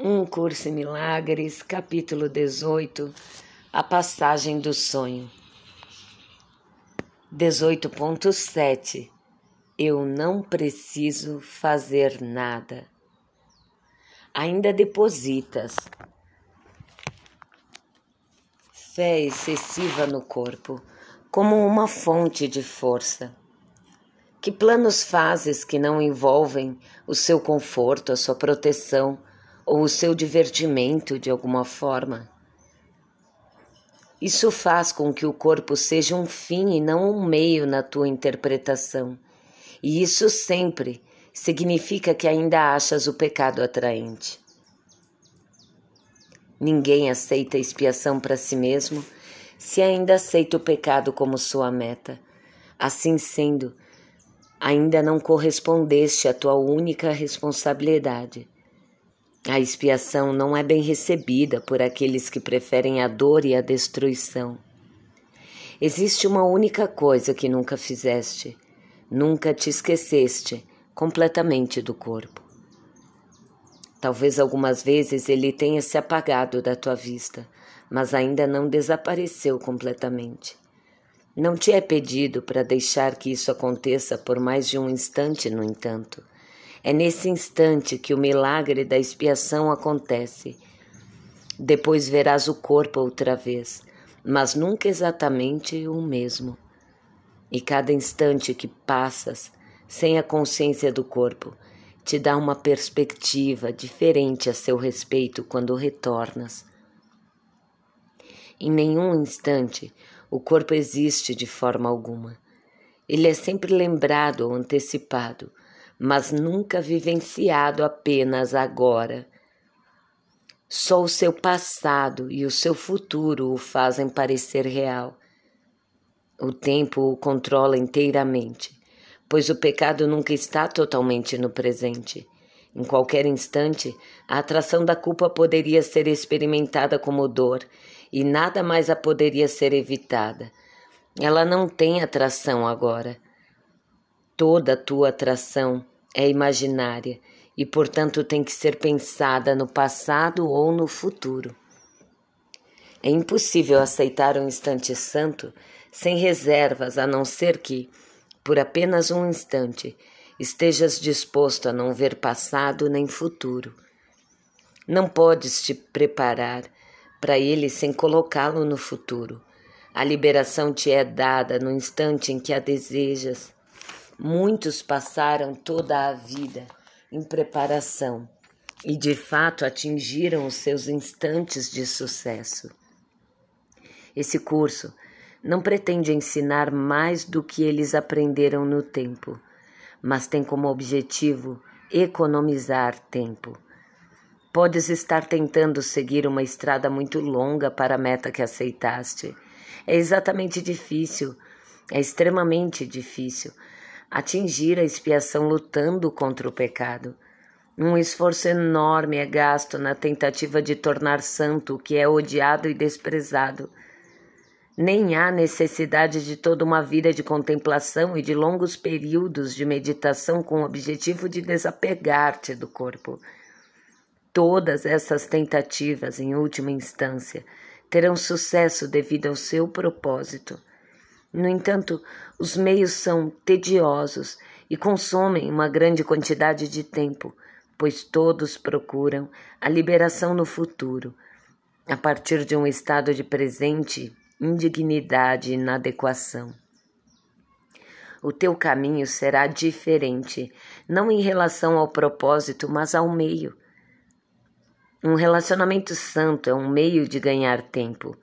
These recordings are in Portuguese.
Um Curso em Milagres, capítulo 18 A Passagem do Sonho. 18.7 Eu não preciso fazer nada. Ainda depositas fé excessiva no corpo, como uma fonte de força. Que planos fazes que não envolvem o seu conforto, a sua proteção, ou o seu divertimento de alguma forma. Isso faz com que o corpo seja um fim e não um meio na tua interpretação. E isso sempre significa que ainda achas o pecado atraente. Ninguém aceita expiação para si mesmo se ainda aceita o pecado como sua meta. Assim sendo, ainda não correspondeste à tua única responsabilidade a expiação não é bem recebida por aqueles que preferem a dor e a destruição. Existe uma única coisa que nunca fizeste: nunca te esqueceste completamente do corpo. Talvez algumas vezes ele tenha se apagado da tua vista, mas ainda não desapareceu completamente. Não te é pedido para deixar que isso aconteça por mais de um instante, no entanto. É nesse instante que o milagre da expiação acontece. Depois verás o corpo outra vez, mas nunca exatamente o mesmo. E cada instante que passas sem a consciência do corpo te dá uma perspectiva diferente a seu respeito quando retornas. Em nenhum instante o corpo existe de forma alguma. Ele é sempre lembrado ou antecipado mas nunca vivenciado apenas agora. Só o seu passado e o seu futuro o fazem parecer real. O tempo o controla inteiramente, pois o pecado nunca está totalmente no presente. Em qualquer instante, a atração da culpa poderia ser experimentada como dor e nada mais a poderia ser evitada. Ela não tem atração agora Toda a tua atração é imaginária e, portanto, tem que ser pensada no passado ou no futuro. É impossível aceitar um instante santo sem reservas, a não ser que, por apenas um instante, estejas disposto a não ver passado nem futuro. Não podes te preparar para ele sem colocá-lo no futuro. A liberação te é dada no instante em que a desejas. Muitos passaram toda a vida em preparação e de fato atingiram os seus instantes de sucesso. Esse curso não pretende ensinar mais do que eles aprenderam no tempo, mas tem como objetivo economizar tempo. Podes estar tentando seguir uma estrada muito longa para a meta que aceitaste. É exatamente difícil, é extremamente difícil atingir a expiação lutando contra o pecado. Um esforço enorme é gasto na tentativa de tornar santo o que é odiado e desprezado. Nem há necessidade de toda uma vida de contemplação e de longos períodos de meditação com o objetivo de desapegar-te do corpo. Todas essas tentativas, em última instância, terão sucesso devido ao seu propósito. No entanto, os meios são tediosos e consomem uma grande quantidade de tempo, pois todos procuram a liberação no futuro, a partir de um estado de presente indignidade e inadequação. O teu caminho será diferente, não em relação ao propósito, mas ao meio. Um relacionamento santo é um meio de ganhar tempo.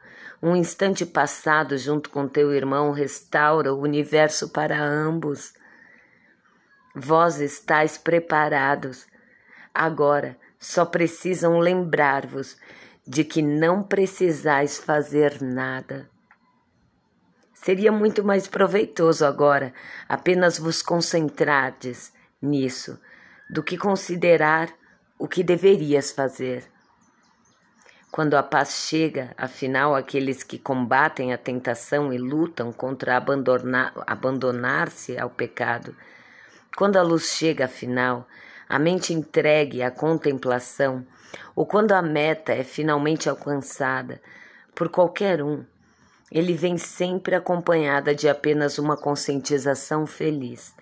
Um instante passado junto com teu irmão restaura o universo para ambos. Vós estáis preparados. Agora só precisam lembrar-vos de que não precisais fazer nada. Seria muito mais proveitoso agora apenas vos concentrardes nisso do que considerar o que deverias fazer. Quando a paz chega, afinal, aqueles que combatem a tentação e lutam contra abandonar-se ao pecado, quando a luz chega, afinal, a mente entregue à contemplação, ou quando a meta é finalmente alcançada por qualquer um, ele vem sempre acompanhada de apenas uma conscientização feliz.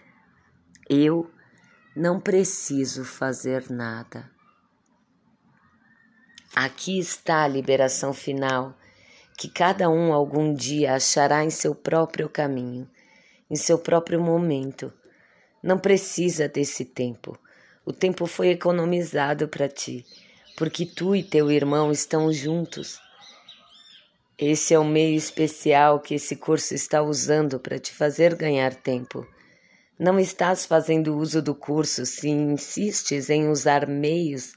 Eu não preciso fazer nada. Aqui está a liberação final, que cada um algum dia achará em seu próprio caminho, em seu próprio momento. Não precisa desse tempo. O tempo foi economizado para ti, porque tu e teu irmão estão juntos. Esse é o meio especial que esse curso está usando para te fazer ganhar tempo. Não estás fazendo uso do curso se insistes em usar meios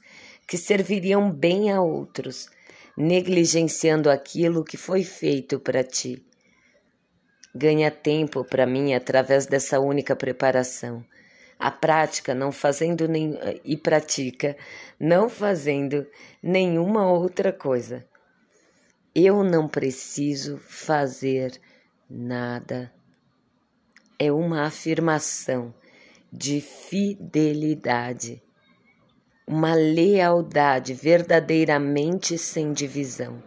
que serviriam bem a outros, negligenciando aquilo que foi feito para ti. Ganha tempo para mim através dessa única preparação. A prática não fazendo nem e pratica não fazendo nenhuma outra coisa. Eu não preciso fazer nada. É uma afirmação de fidelidade uma lealdade verdadeiramente sem divisão.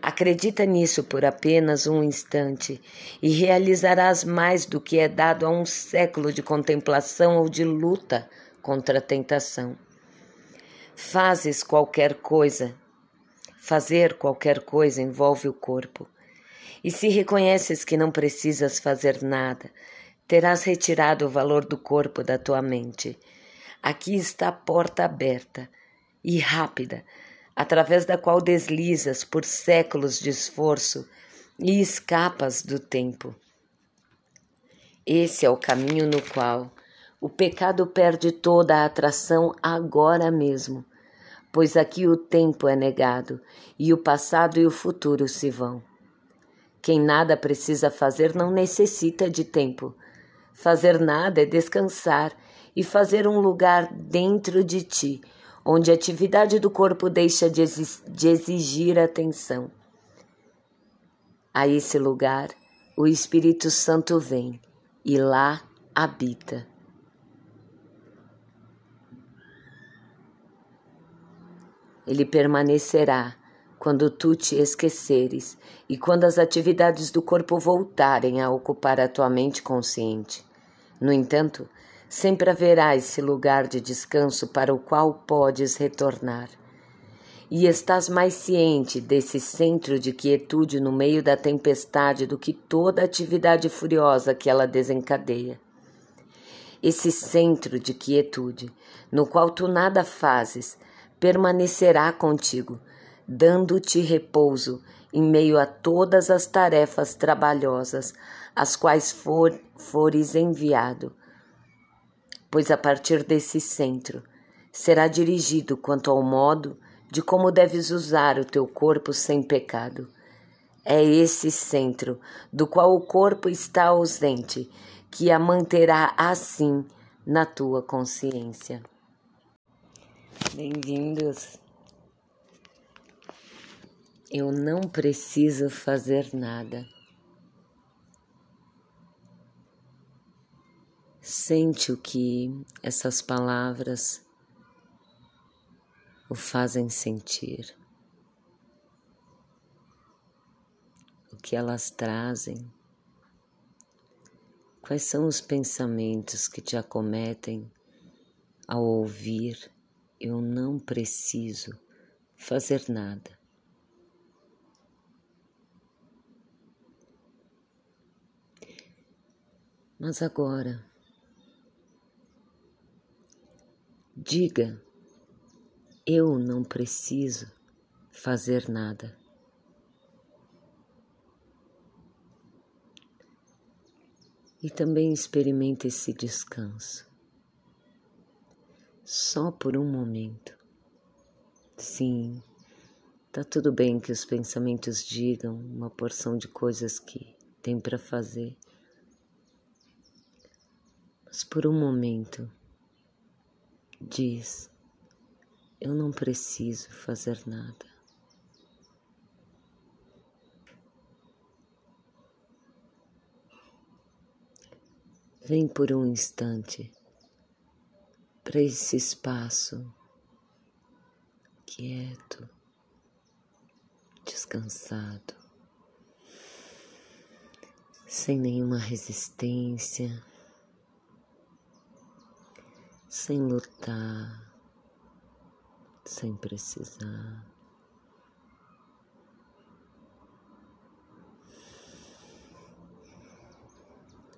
Acredita nisso por apenas um instante e realizarás mais do que é dado a um século de contemplação ou de luta contra a tentação. Fazes qualquer coisa. Fazer qualquer coisa envolve o corpo. E se reconheces que não precisas fazer nada, terás retirado o valor do corpo da tua mente Aqui está a porta aberta e rápida, através da qual deslizas por séculos de esforço e escapas do tempo. Esse é o caminho no qual o pecado perde toda a atração agora mesmo, pois aqui o tempo é negado e o passado e o futuro se vão. Quem nada precisa fazer não necessita de tempo. Fazer nada é descansar e fazer um lugar dentro de ti, onde a atividade do corpo deixa de, exigir atenção. A esse lugar, o Espírito Santo vem e lá habita. Ele permanecerá quando tu te esqueceres e quando as atividades do corpo voltarem a ocupar a tua mente consciente. No entanto, sempre haverá esse lugar de descanso para o qual podes retornar. E estás mais ciente desse centro de quietude no meio da tempestade do que toda atividade furiosa que ela desencadeia. Esse centro de quietude, no qual tu nada fazes, permanecerá contigo, dando-te repouso em meio a todas as tarefas trabalhosas às quais for, fores enviado pois a partir desse centro será dirigido quanto ao modo de como deves usar o teu corpo sem pecado. É esse centro, do qual o corpo está ausente, que a manterá assim na tua consciência. Bem-vindos. Eu não preciso fazer nada. Sente o que essas palavras o fazem sentir, o que elas trazem, quais são os pensamentos que te acometem ao ouvir eu não preciso fazer nada. Mas agora, Diga, eu não preciso fazer nada. E também experimente esse descanso. Só por um momento. Sim, tá tudo bem que os pensamentos digam uma porção de coisas que tem para fazer. Mas por um momento, diz: Eu não preciso fazer nada. Vem por um instante para esse espaço quieto, descansado, sem nenhuma resistência, sem lutar, sem precisar.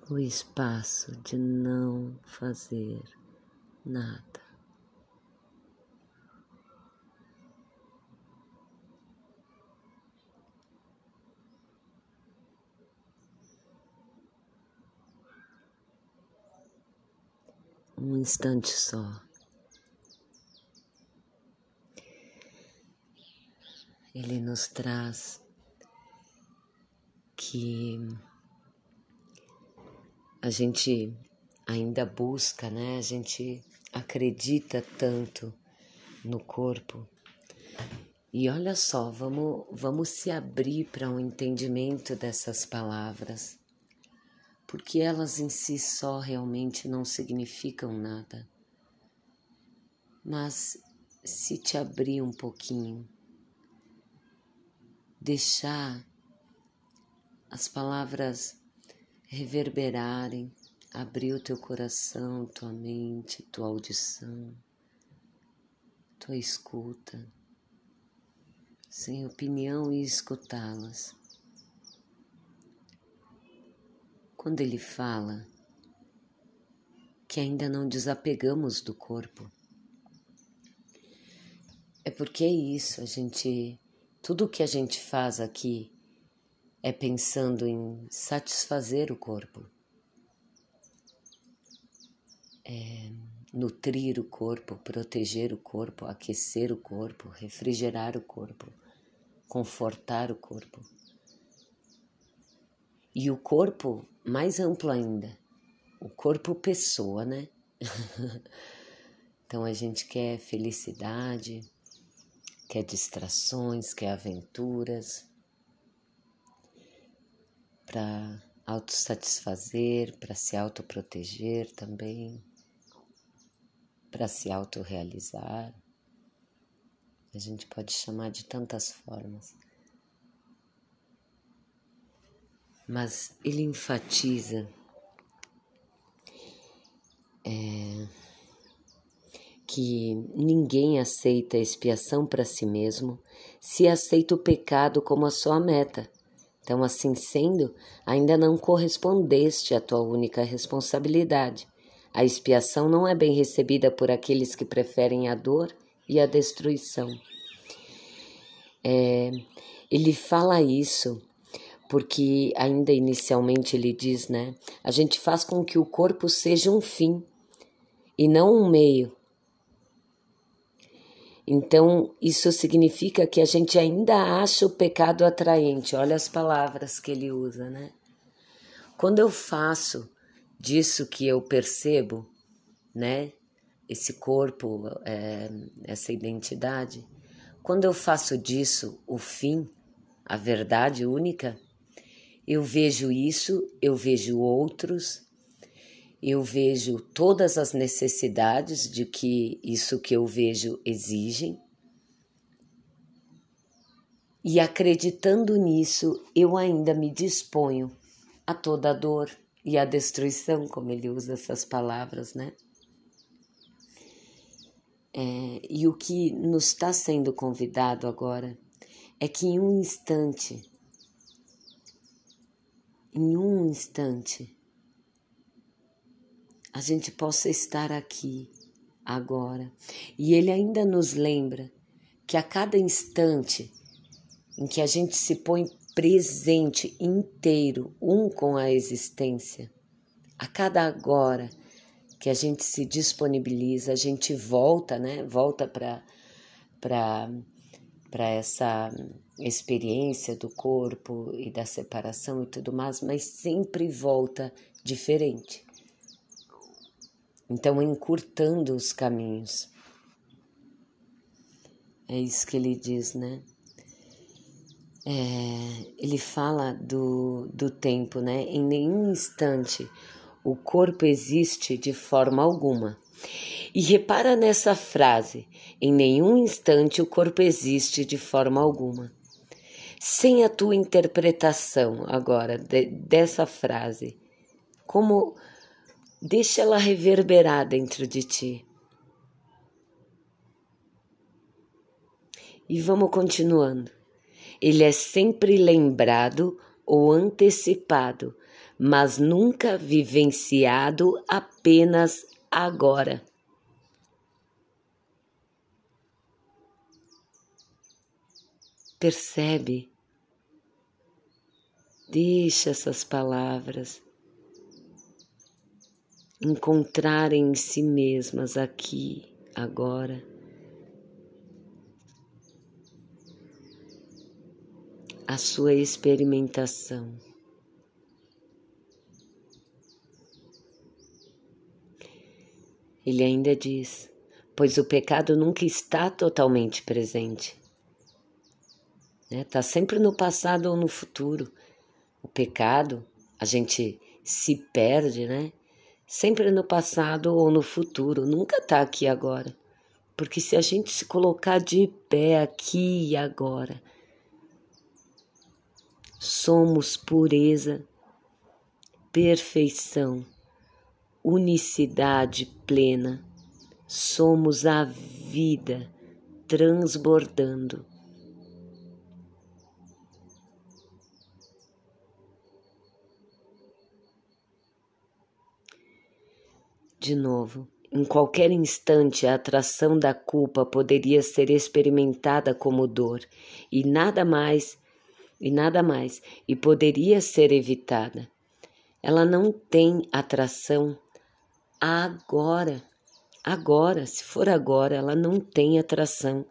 o espaço de não fazer nada. Um instante só. Ele nos traz que a gente ainda busca, né? A gente acredita tanto no corpo. E olha só, vamos, vamos se abrir para um entendimento dessas palavras, porque elas em si só realmente não significam nada. Mas se te abrir um pouquinho, deixar as palavras reverberarem, abrir o teu coração, tua mente, tua audição, tua escuta, sem opinião e escutá-las. Quando ele fala que ainda não desapegamos do corpo, é porque é isso, a gente, tudo que a gente faz aqui é pensando em satisfazer o corpo, é nutrir o corpo, proteger o corpo, aquecer o corpo, refrigerar o corpo, confortar o corpo. E o corpo mais amplo ainda, o corpo pessoa, né? então a gente quer felicidade, quer distrações, quer aventuras para autossatisfazer, para se autoproteger também, para se autorrealizar. A gente pode chamar de tantas formas. Mas ele enfatiza é, que ninguém aceita a expiação para si mesmo se aceita o pecado como a sua meta então, assim sendo, ainda não correspondeste à tua única responsabilidade. A expiação não é bem recebida por aqueles que preferem a dor e a destruição. É, ele fala isso porque, ainda inicialmente, ele diz, né? A gente faz com que o corpo seja um fim e não um meio. Então, isso significa que a gente ainda acha o pecado atraente. Olha as palavras que ele usa, né? Quando eu faço disso que eu percebo, né? Esse corpo, é, essa identidade, quando eu faço disso o fim, a verdade única, eu vejo isso, eu vejo outros, eu vejo todas as necessidades de que isso que eu vejo exigem. E acreditando nisso, eu ainda me disponho a toda a dor e a destruição, como ele usa essas palavras, né? É, e o que nos está sendo convidado agora é que em um instante, em um instante, a gente possa estar aqui agora. E ele ainda nos lembra que a cada instante em que a gente se põe presente inteiro um com a existência, a cada agora que a gente se disponibiliza, a gente volta, né? Volta para para essa experiência do corpo e da separação e tudo mais, mas sempre volta diferente. Então, encurtando os caminhos. É isso que ele diz, né? É, ele fala do, do tempo, né? Em nenhum instante o corpo existe de forma alguma. E repara nessa frase: em nenhum instante o corpo existe de forma alguma. Sem a tua interpretação agora de, dessa frase, como deixa ela reverberar dentro de ti. E vamos continuando. Ele é sempre lembrado ou antecipado, mas nunca vivenciado apenas agora. Percebe? Deixa essas palavras encontrarem em si mesmas aqui, agora. A sua experimentação. Ele ainda diz: pois o pecado nunca está totalmente presente. Está né? Tá sempre no passado ou no futuro. Pecado, a gente se perde, né? Sempre no passado ou no futuro, nunca está aqui agora. Porque se a gente se colocar de pé aqui e agora, somos pureza, perfeição unicidade plena, somos a vida transbordando. De novo, em qualquer instante a atração da culpa poderia ser experimentada como dor e nada mais, e nada mais, e poderia ser evitada. Ela não tem atração agora. Agora, se for agora, ela não tem atração.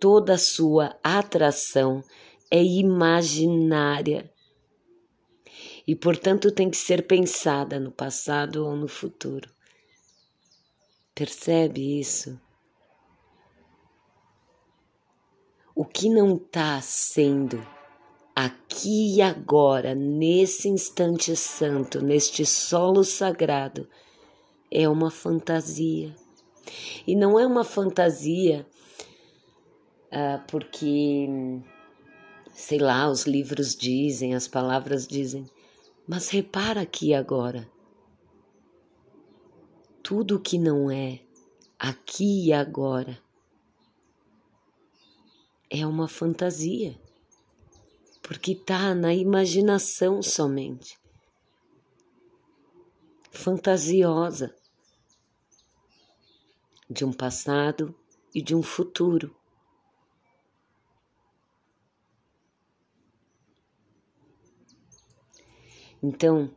Toda sua atração é imaginária e, portanto, tem que ser pensada no passado ou no futuro. Percebe isso? O que não está sendo aqui e agora, nesse instante santo, neste solo sagrado, é uma fantasia. E não é uma fantasia uh, porque, sei lá, os livros dizem, as palavras dizem, mas repara aqui agora. Tudo que não é aqui e agora é uma fantasia porque está na imaginação somente. Fantasiosa de um passado e de um futuro. Então,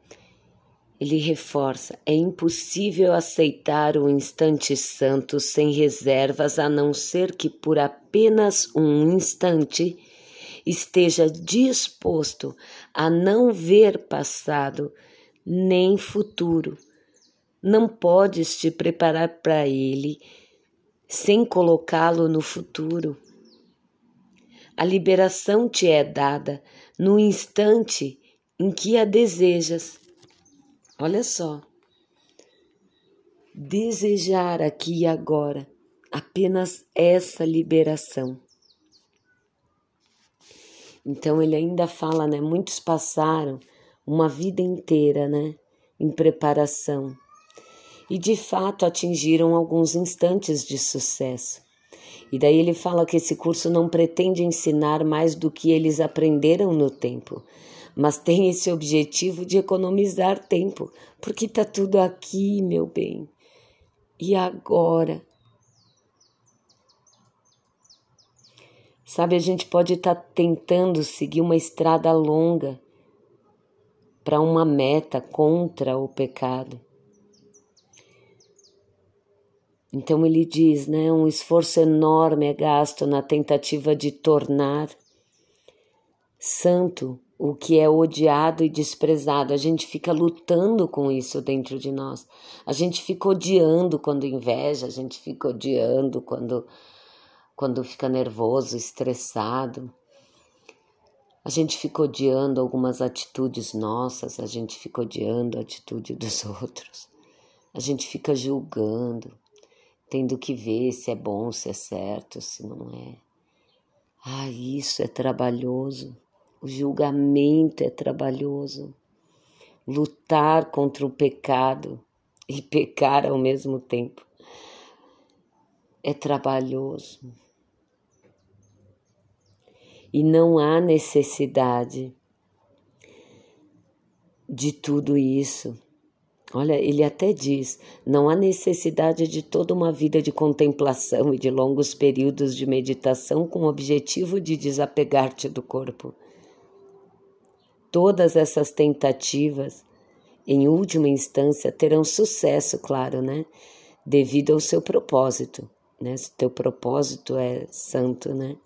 ele reforça: é impossível aceitar o instante santo sem reservas, a não ser que por apenas um instante esteja disposto a não ver passado nem futuro. Não podes te preparar para ele sem colocá-lo no futuro. A liberação te é dada no instante em que a desejas. Olha só. Desejar aqui e agora apenas essa liberação. Então ele ainda fala, né? Muitos passaram uma vida inteira, né? Em preparação. E de fato atingiram alguns instantes de sucesso. E daí ele fala que esse curso não pretende ensinar mais do que eles aprenderam no tempo, mas tem esse objetivo de economizar tempo, porque tá tudo aqui, meu bem. E agora? Sabe, a gente pode estar tá tentando seguir uma estrada longa para uma meta contra o pecado. Então ele diz, né, um esforço enorme é gasto na tentativa de tornar santo o que é odiado e desprezado. A gente fica lutando com isso dentro de nós. A gente fica odiando quando inveja, a gente fica odiando quando quando fica nervoso, estressado. A gente fica odiando algumas atitudes nossas, a gente fica odiando a atitude dos outros. a gente fica julgando, tendo que ver se é bom, se é certo, se não é. Ah, isso é trabalhoso. O julgamento é trabalhoso. Lutar contra o pecado e pecar ao mesmo tempo é trabalhoso. E não há necessidade de tudo isso. Olha, ele até diz: não há necessidade de toda uma vida de contemplação e de longos períodos de meditação com o objetivo de desapegar-te do corpo. Todas essas tentativas, em última instância, terão sucesso, claro, né? Devido ao seu propósito, né? Se teu propósito é santo, né?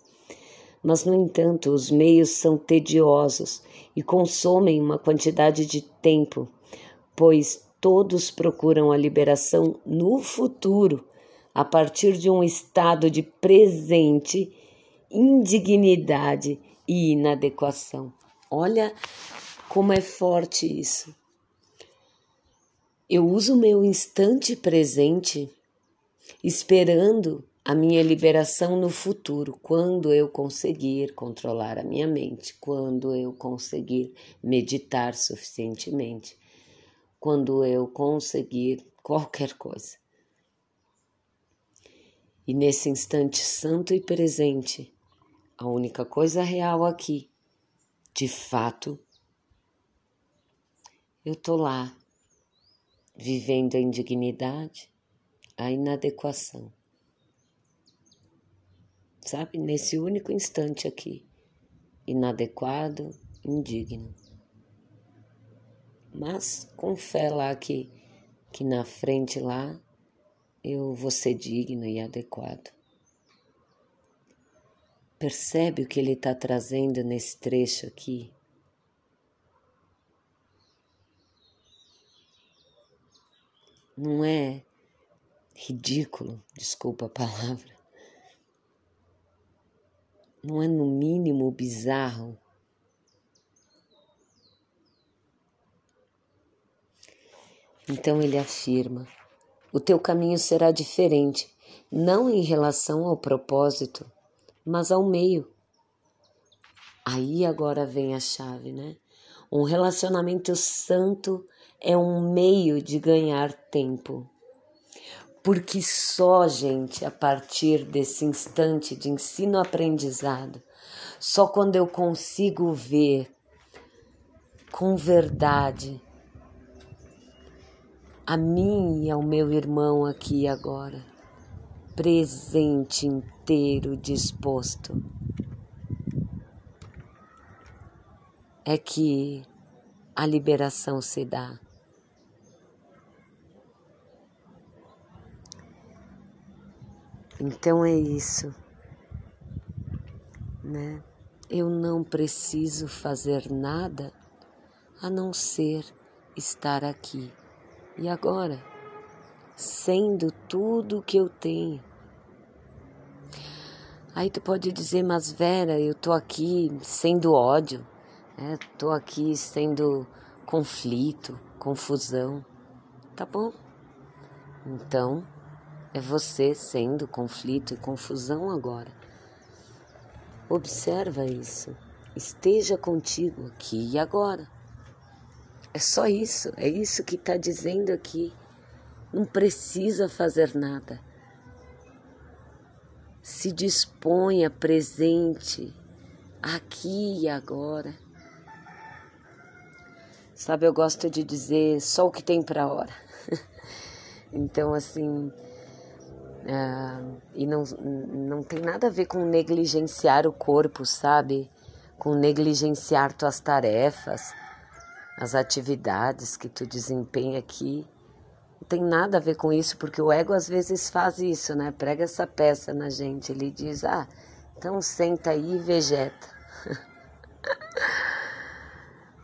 Mas, no entanto, os meios são tediosos e consomem uma quantidade de tempo, pois todos procuram a liberação no futuro, a partir de um estado de presente indignidade e inadequação. Olha como é forte isso. Eu uso meu instante presente esperando a minha liberação no futuro, quando eu conseguir controlar a minha mente, quando eu conseguir meditar suficientemente, quando eu conseguir qualquer coisa. E nesse instante santo e presente, a única coisa real aqui, de fato, eu tô lá, vivendo a indignidade, a inadequação sabe? Nesse único instante aqui, inadequado, indigno. Mas com fé lá que, que na frente lá eu vou ser digno e adequado. Percebe o que ele está trazendo nesse trecho aqui? Não é ridículo, desculpa a palavra, não é no mínimo bizarro? Então ele afirma: o teu caminho será diferente, não em relação ao propósito, mas ao meio. Aí agora vem a chave, né? Um relacionamento santo é um meio de ganhar tempo porque só, gente, a partir desse instante de ensino-aprendizado, só quando eu consigo ver com verdade a mim e ao meu irmão aqui agora, presente, inteiro, disposto, é que a liberação se dá. Então é isso, né? Eu não preciso fazer nada a não ser estar aqui e agora, sendo tudo o que eu tenho. Aí tu pode dizer, mas Vera, eu tô aqui sendo ódio, né? tô aqui sendo conflito, confusão. Tá bom? Então, é você sendo conflito e confusão agora. Observa isso. Esteja contigo aqui e agora. É só isso, é isso que está dizendo aqui. Não precisa fazer nada. Se disponha presente aqui e agora. Sabe, eu gosto de dizer só o que tem para hora. então, assim, Uh, e não, não tem nada a ver com negligenciar o corpo, sabe? Com negligenciar tuas tarefas, as atividades que tu desempenha aqui. Não tem nada a ver com isso, porque o ego às vezes faz isso, né? Prega essa peça na gente. Ele diz: ah, então senta aí e vegeta.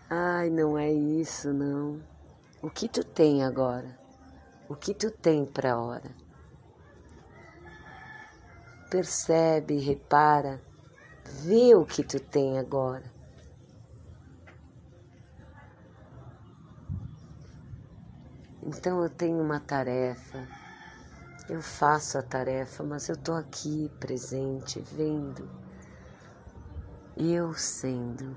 Ai, não é isso, não. O que tu tem agora? O que tu tem para hora? percebe, repara, vê o que tu tem agora. Então eu tenho uma tarefa, eu faço a tarefa, mas eu estou aqui presente, vendo, eu sendo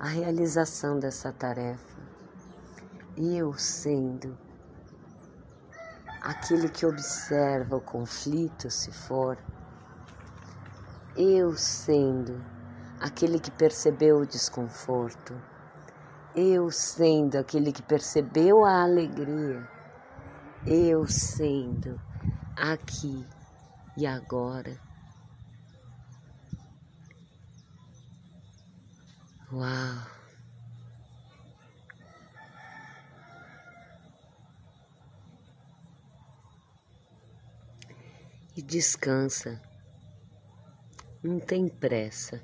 a realização dessa tarefa, eu sendo aquele que observa o conflito, se for, eu sendo aquele que percebeu o desconforto, eu sendo aquele que percebeu a alegria, eu sendo aqui e agora. Uau! E descansa, não tem pressa.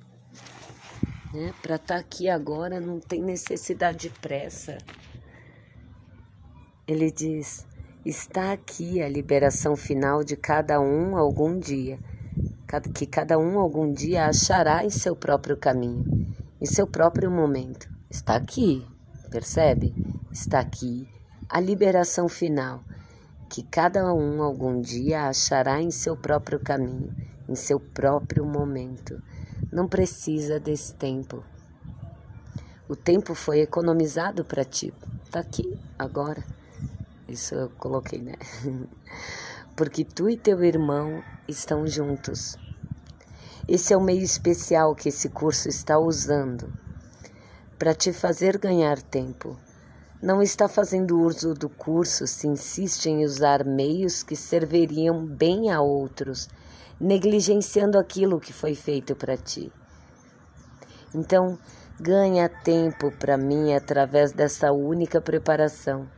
Né? Para estar tá aqui agora não tem necessidade de pressa. Ele diz: está aqui a liberação final de cada um algum dia, que cada um algum dia achará em seu próprio caminho, em seu próprio momento. Está aqui, percebe? Está aqui a liberação final, que cada um algum dia achará em seu próprio caminho, em seu próprio momento não precisa desse tempo. O tempo foi economizado para ti. Tá aqui agora. Isso eu coloquei, né? Porque tu e teu irmão estão juntos. Esse é o meio especial que esse curso está usando para te fazer ganhar tempo. Não está fazendo uso do curso se insiste em usar meios que serviriam bem a outros negligenciando aquilo que foi feito para ti. Então, ganha tempo para mim através dessa única preparação.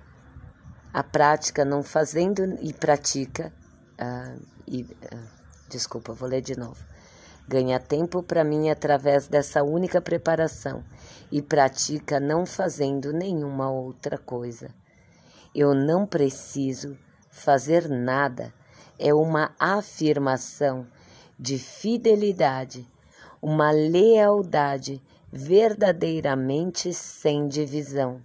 A prática não fazendo e pratica. Uh, e, uh, desculpa, vou ler de novo. Ganha tempo para mim através dessa única preparação e pratica não fazendo nenhuma outra coisa. Eu não preciso fazer nada é uma afirmação de fidelidade, uma lealdade verdadeiramente sem divisão.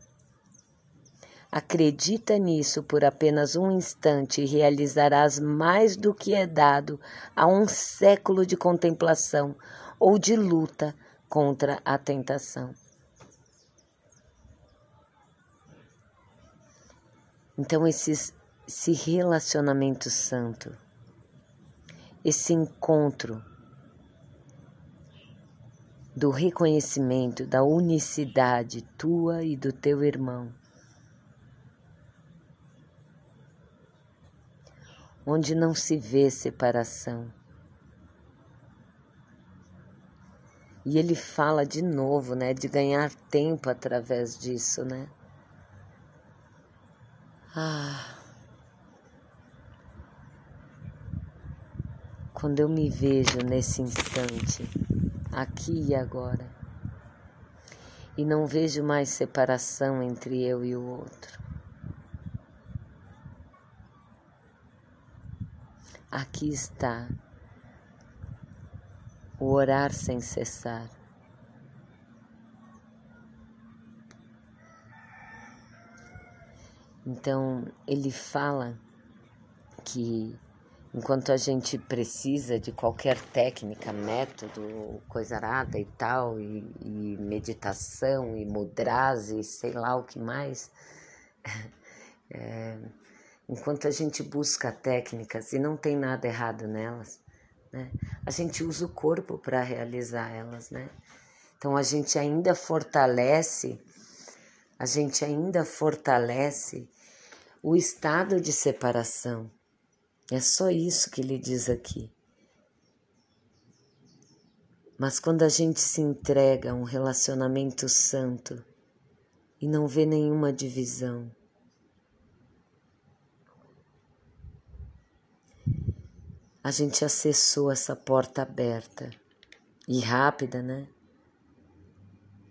Acredita nisso por apenas um instante e realizarás mais do que é dado a um século de contemplação ou de luta contra a tentação. Então, esses esse relacionamento santo, esse encontro do reconhecimento da unicidade tua e do teu irmão, onde não se vê separação. E ele fala de novo, né, de ganhar tempo através disso, né? Ah. Quando eu me vejo nesse instante, aqui e agora, e não vejo mais separação entre eu e o outro. Aqui está o orar sem cessar. Então, ele fala que Enquanto a gente precisa de qualquer técnica, método, coisa arada e tal, e, e meditação, e mudras, e sei lá o que mais, é, enquanto a gente busca técnicas, e não tem nada errado nelas, né, a gente usa o corpo para realizar elas, né? Então a gente ainda fortalece, a gente ainda fortalece o estado de separação é só isso que ele diz aqui. Mas quando a gente se entrega a um relacionamento santo e não vê nenhuma divisão, a gente acessou essa porta aberta e rápida, né?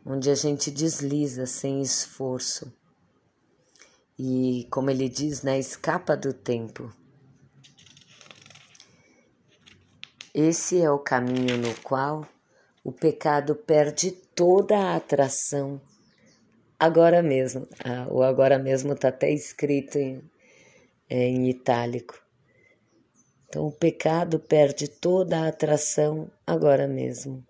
Onde a gente desliza sem esforço. E, como ele diz, né, escapa do tempo. Esse é o caminho no qual o pecado perde toda a atração agora mesmo. Ah, o agora mesmo está até escrito em, é, em itálico. Então o pecado perde toda a atração agora mesmo.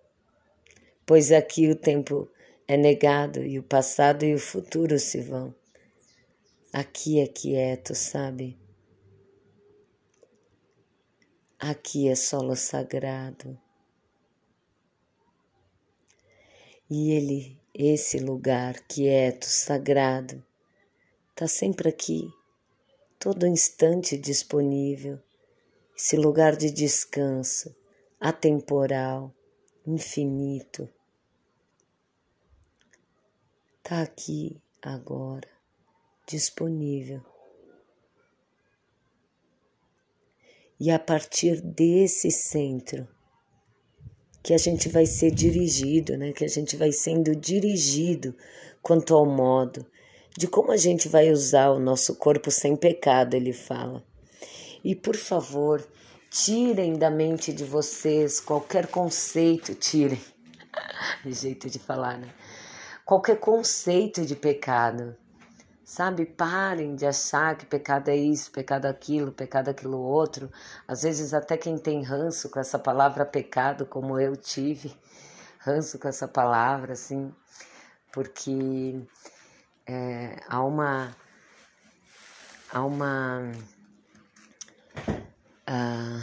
Pois aqui o tempo é negado e o passado e o futuro se vão. Aqui é quieto, sabe? Aqui é solo sagrado. E ele, esse lugar quieto, sagrado, está sempre aqui, todo instante disponível. Esse lugar de descanso, atemporal, infinito. Está aqui agora, disponível. E a partir desse centro, que a gente vai ser dirigido, né? Que a gente vai sendo dirigido quanto ao modo de como a gente vai usar o nosso corpo sem pecado, ele fala. E por favor, tirem da mente de vocês qualquer conceito, tirem. Jeito de falar, né? Qualquer conceito de pecado. Sabe, parem de achar que pecado é isso, pecado é aquilo, pecado é aquilo outro. Às vezes até quem tem ranço com essa palavra pecado, como eu tive, ranço com essa palavra, assim, porque é, há uma há uma uh,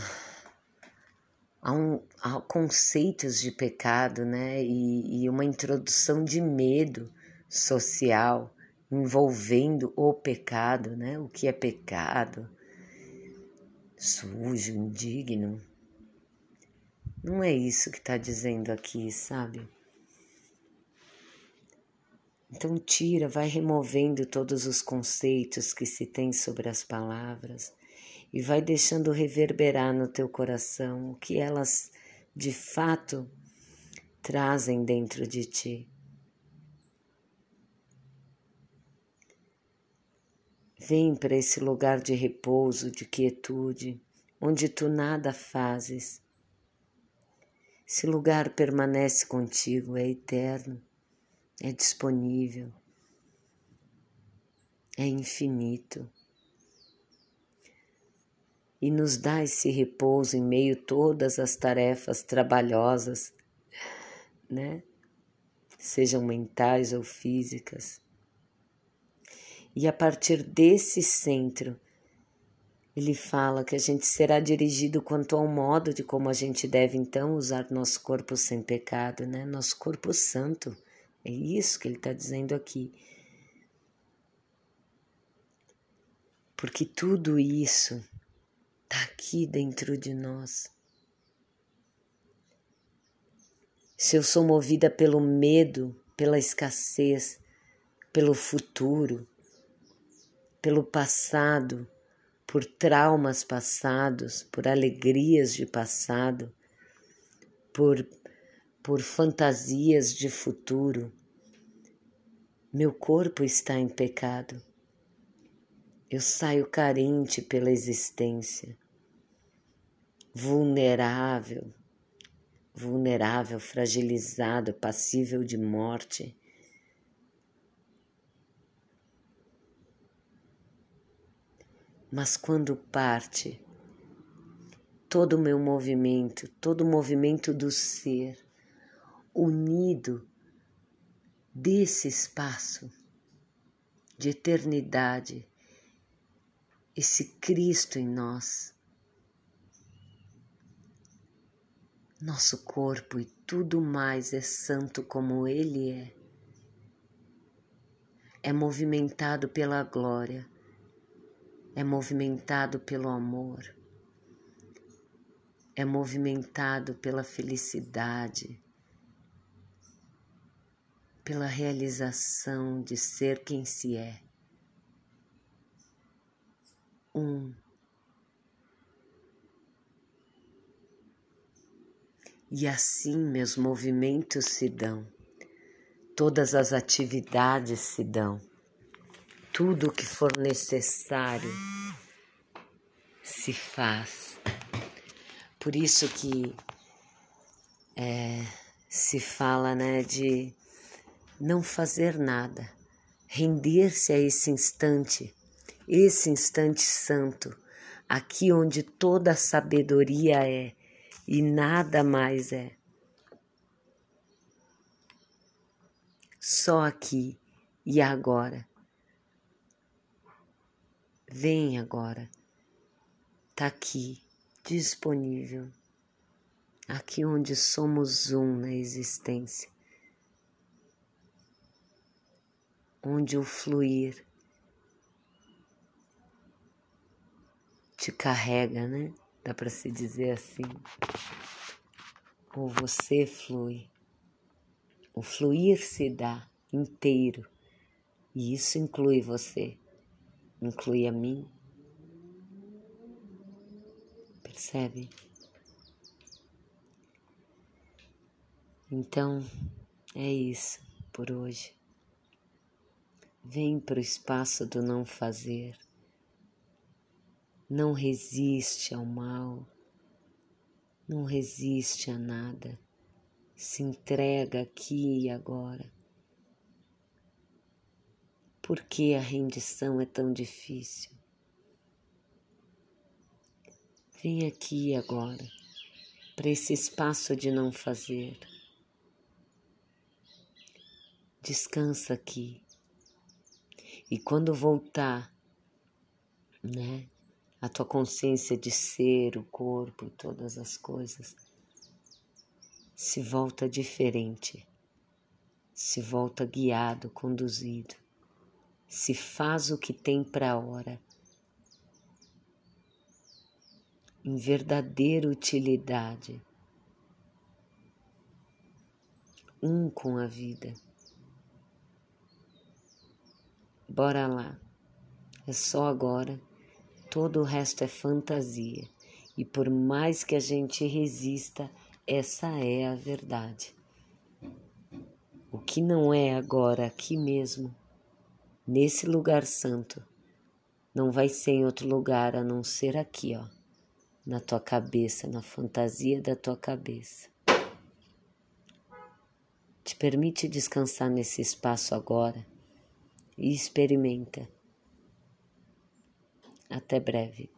há, um, há conceitos de pecado, né, e, e uma introdução de medo social envolvendo o pecado, né? O que é pecado? Sujo, indigno. Não é isso que está dizendo aqui, sabe? Então tira, vai removendo todos os conceitos que se tem sobre as palavras e vai deixando reverberar no teu coração o que elas de fato trazem dentro de ti. Vem para esse lugar de repouso, de quietude, onde tu nada fazes. Esse lugar permanece contigo, é eterno, é disponível, é infinito. E nos dá esse repouso em meio a todas as tarefas trabalhosas, né? Sejam mentais ou físicas. E a partir desse centro, ele fala que a gente será dirigido quanto ao modo de como a gente deve então usar nosso corpo sem pecado, né? Nosso corpo santo. É isso que ele está dizendo aqui. Porque tudo isso está aqui dentro de nós. Se eu sou movida pelo medo, pela escassez, pelo futuro, pelo passado, por traumas passados, por alegrias de passado, por, por fantasias de futuro. Meu corpo está em pecado. Eu saio carente pela existência, vulnerável, vulnerável, fragilizado, passível de morte Mas quando parte, todo o meu movimento, todo o movimento do ser, unido desse espaço de eternidade, esse Cristo em nós, nosso corpo e tudo mais é santo como Ele é, é movimentado pela glória é movimentado pelo amor, é movimentado pela felicidade, pela realização de ser quem se é. Um. E assim meus movimentos se dão, todas as atividades se dão tudo o que for necessário se faz. Por isso que é, se fala né, de não fazer nada, render-se a esse instante, esse instante santo, aqui onde toda a sabedoria é e nada mais é. Só aqui e agora. Vem agora. Tá aqui, disponível. Aqui onde somos um na existência. Onde o fluir te carrega, né? Dá para se dizer assim. Ou você flui. O fluir se dá inteiro. E isso inclui você, inclui a mim. Percebe? Então, é isso por hoje. Vem para o espaço do não fazer não resiste ao mal, não resiste a nada, se entrega aqui e agora. Por que a rendição é tão difícil? Vem aqui agora, para esse espaço de não fazer. Descansa aqui. E quando voltar, né? a tua consciência de ser, o corpo e todas as coisas se volta diferente, se volta guiado, conduzido, se faz o que tem para a hora, em verdadeira utilidade, um com a vida. Bora lá, é só agora Todo o resto é fantasia. E por mais que a gente resista, essa é a verdade. O que não é agora aqui mesmo, nesse lugar santo, não vai ser em outro lugar a não ser aqui, ó, na tua cabeça, na fantasia da tua cabeça. Te permite descansar nesse espaço agora e experimenta até breve.